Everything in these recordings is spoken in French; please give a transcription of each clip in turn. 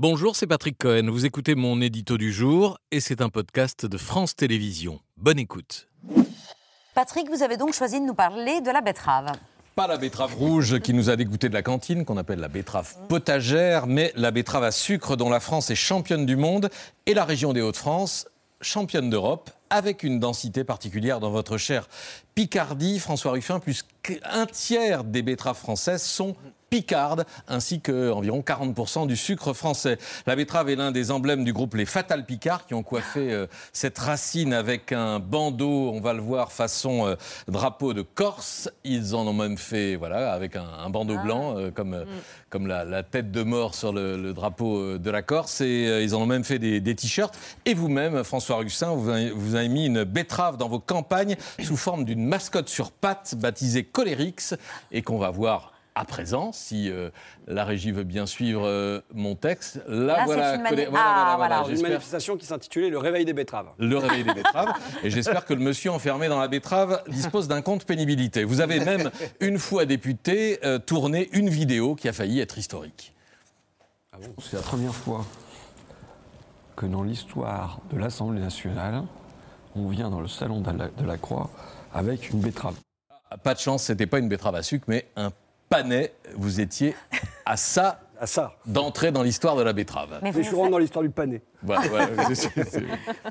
Bonjour, c'est Patrick Cohen. Vous écoutez mon édito du jour et c'est un podcast de France Télévisions. Bonne écoute. Patrick, vous avez donc choisi de nous parler de la betterave. Pas la betterave rouge qui nous a dégoûté de la cantine, qu'on appelle la betterave potagère, mais la betterave à sucre dont la France est championne du monde et la région des Hauts-de-France championne d'Europe avec une densité particulière dans votre chère Picardie. François Ruffin, plus qu'un tiers des betteraves françaises sont picarde, ainsi que environ 40% du sucre français. La betterave est l'un des emblèmes du groupe Les Fatal Picard, qui ont coiffé euh, cette racine avec un bandeau, on va le voir, façon euh, drapeau de Corse. Ils en ont même fait, voilà, avec un, bandeau ah. blanc, euh, comme, mm. comme la, tête de mort sur le, drapeau de la Corse. Et ils en ont même fait des, t-shirts. Et vous-même, François Russin, vous, vous avez mis une betterave dans vos campagnes sous forme d'une mascotte sur pattes baptisée Colérix et qu'on va voir à présent, si euh, la régie veut bien suivre euh, mon texte. Là, voilà, une, voilà, voilà, une manifestation qui s'intitulait Le réveil des betteraves. Le réveil des betteraves. et j'espère que le monsieur enfermé dans la betterave dispose d'un compte pénibilité. Vous avez même, une fois député, euh, tourné une vidéo qui a failli être historique. Ah C'est la première fois que dans l'histoire de l'Assemblée nationale, on vient dans le salon de la, de la Croix avec une betterave. Pas de chance, c'était pas une betterave à sucre, mais un Panay, vous étiez à ça à ça. D'entrer dans l'histoire de la betterave. Mais, je suis rentre dans l'histoire du pané. vous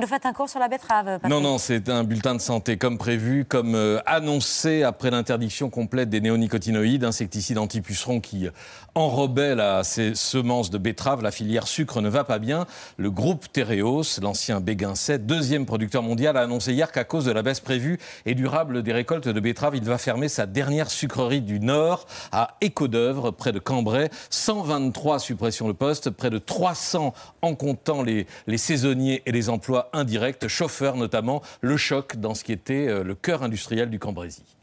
nous faites un cours sur la betterave Non, non, c'est un bulletin de santé comme prévu, comme euh, annoncé après l'interdiction complète des néonicotinoïdes, insecticides anti-pucerons qui enrobaient ces semences de betterave. La filière sucre ne va pas bien. Le groupe Tereos, l'ancien Béguin 7, deuxième producteur mondial, a annoncé hier qu'à cause de la baisse prévue et durable des récoltes de betterave, il va fermer sa dernière sucrerie du Nord à Écodœuvre, près de Cambrai. 120 23 suppressions de postes, près de 300 en comptant les, les saisonniers et les emplois indirects, chauffeurs notamment, le choc dans ce qui était euh, le cœur industriel du Cambrésis.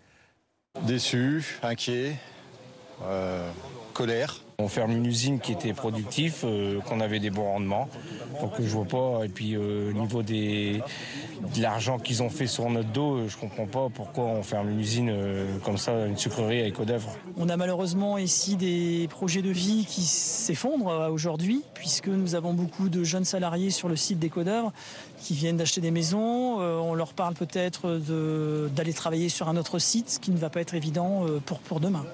Déçu, inquiet, euh, colère. On ferme une usine qui était productive, euh, qu'on avait des bons rendements. Donc je vois pas. Et puis au niveau des, de l'argent qu'ils ont fait sur notre dos, je comprends pas pourquoi on ferme une usine comme ça, une sucrerie à Écodèvre. On a malheureusement ici des projets de vie qui s'effondrent aujourd'hui, puisque nous avons beaucoup de jeunes salariés sur le site d'Écodèvre qui viennent d'acheter des maisons. on leur parle peut-être d'aller travailler sur un autre site, ce qui ne va pas être évident pour demain.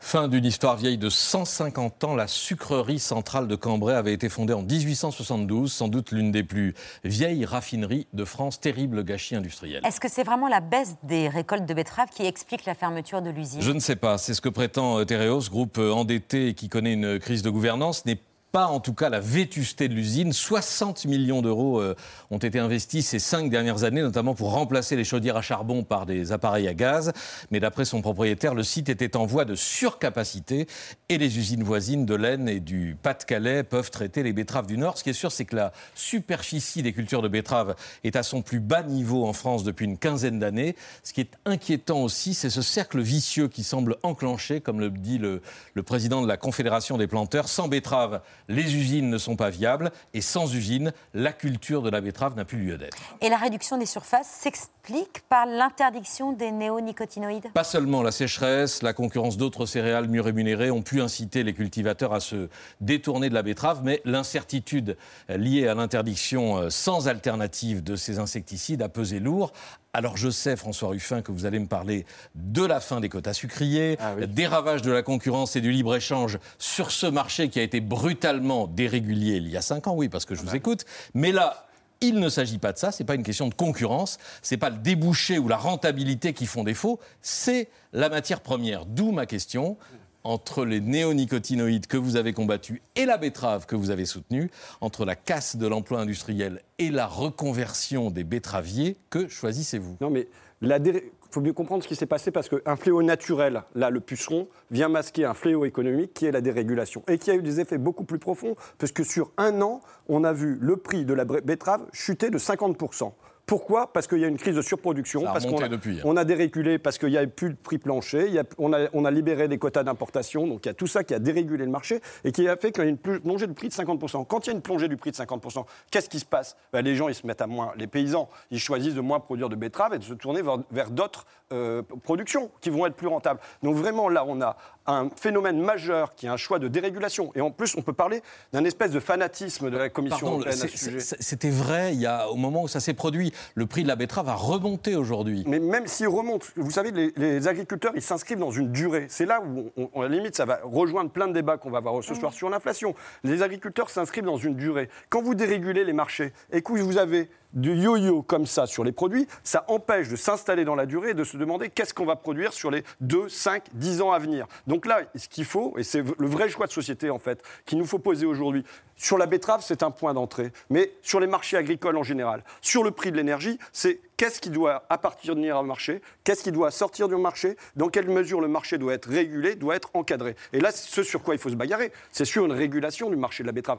Fin d'une histoire vieille de 150 ans, la sucrerie centrale de Cambrai avait été fondée en 1872, sans doute l'une des plus vieilles raffineries de France, terrible gâchis industriel. Est-ce que c'est vraiment la baisse des récoltes de betteraves qui explique la fermeture de l'usine? Je ne sais pas, c'est ce que prétend Tereos, groupe endetté qui connaît une crise de gouvernance, n'est pas en tout cas la vétusté de l'usine. 60 millions d'euros euh, ont été investis ces cinq dernières années, notamment pour remplacer les chaudières à charbon par des appareils à gaz. Mais d'après son propriétaire, le site était en voie de surcapacité et les usines voisines de l'Aisne et du Pas-de-Calais peuvent traiter les betteraves du Nord. Ce qui est sûr, c'est que la superficie des cultures de betteraves est à son plus bas niveau en France depuis une quinzaine d'années. Ce qui est inquiétant aussi, c'est ce cercle vicieux qui semble enclenché, comme le dit le, le président de la Confédération des planteurs, sans betteraves les usines ne sont pas viables et sans usines, la culture de la betterave n'a plus lieu d'être. Et la réduction des surfaces s'explique par l'interdiction des néonicotinoïdes? Pas seulement la sécheresse, la concurrence d'autres céréales mieux rémunérées ont pu inciter les cultivateurs à se détourner de la betterave, mais l'incertitude liée à l'interdiction euh, sans alternative de ces insecticides a pesé lourd, alors je sais, François Ruffin, que vous allez me parler de la fin des quotas sucriers, ah des ravages de la concurrence et du libre-échange sur ce marché qui a été brutalement dérégulier il y a cinq ans, oui, parce que je ah vous bah écoute. Mais là, il ne s'agit pas de ça, ce n'est pas une question de concurrence, ce n'est pas le débouché ou la rentabilité qui font défaut, c'est la matière première. D'où ma question entre les néonicotinoïdes que vous avez combattus et la betterave que vous avez soutenue, entre la casse de l'emploi industriel et la reconversion des betteraviers, que choisissez-vous? Non, mais il faut mieux comprendre ce qui s'est passé parce qu'un fléau naturel, là, le puceron, vient masquer un fléau économique qui est la dérégulation et qui a eu des effets beaucoup plus profonds, puisque sur un an, on a vu le prix de la betterave chuter de 50%. Pourquoi? Parce qu'il y a une crise de surproduction, parce qu'on a, depuis. hein. on a dérégulé, parce qu'il n'y a plus de prix plancher, il y a- on, a, on a libéré des quotas d'importation, donc il y a tout ça qui a dérégulé le marché et qui a fait qu'il y a une pl- plongée du prix de 50%. Quand il y a une plongée du prix de 50%, qu'est-ce qui se passe? Ben, Les gens, ils se mettent à moins, les paysans, ils choisissent de moins produire de betteraves et de se tourner vers, vers d'autres euh, productions qui vont être plus rentables. Donc vraiment, là, on a un phénomène majeur qui est un choix de dérégulation. Et en plus, on peut parler d'un espèce de fanatisme de la Commission Pardon, européenne à ce sujet. c'était vrai il y a, au moment où ça s'est produit. Le prix de la betterave a remonté aujourd'hui. Mais même s'il remonte, vous savez, les, les agriculteurs, ils s'inscrivent dans une durée. C'est là où, on, on- à la limite, ça va rejoindre plein de débats qu'on va avoir ce soir sur l'inflation. Les agriculteurs s'inscrivent dans une durée. Quand vous dérégulez les marchés et que vous avez du yo-yo comme ça sur les produits, ça empêche de s'installer dans la durée et de se demander qu'est-ce qu'on va produire sur les 2, 5, 10 ans à venir. Donc là, ce qu'il faut, et c'est le vrai choix de société en fait, qu'il nous faut poser aujourd'hui, sur la betterave, c'est un point d'entrée, mais sur les marchés agricoles en général, sur le prix de l'énergie, c'est qu'est-ce qui doit appartenir au marché, qu'est-ce qui doit sortir du marché, dans quelle mesure le marché doit être régulé, doit être encadré. Et là, ce sur quoi il faut se bagarrer, c'est sur une régulation du marché de la betterave.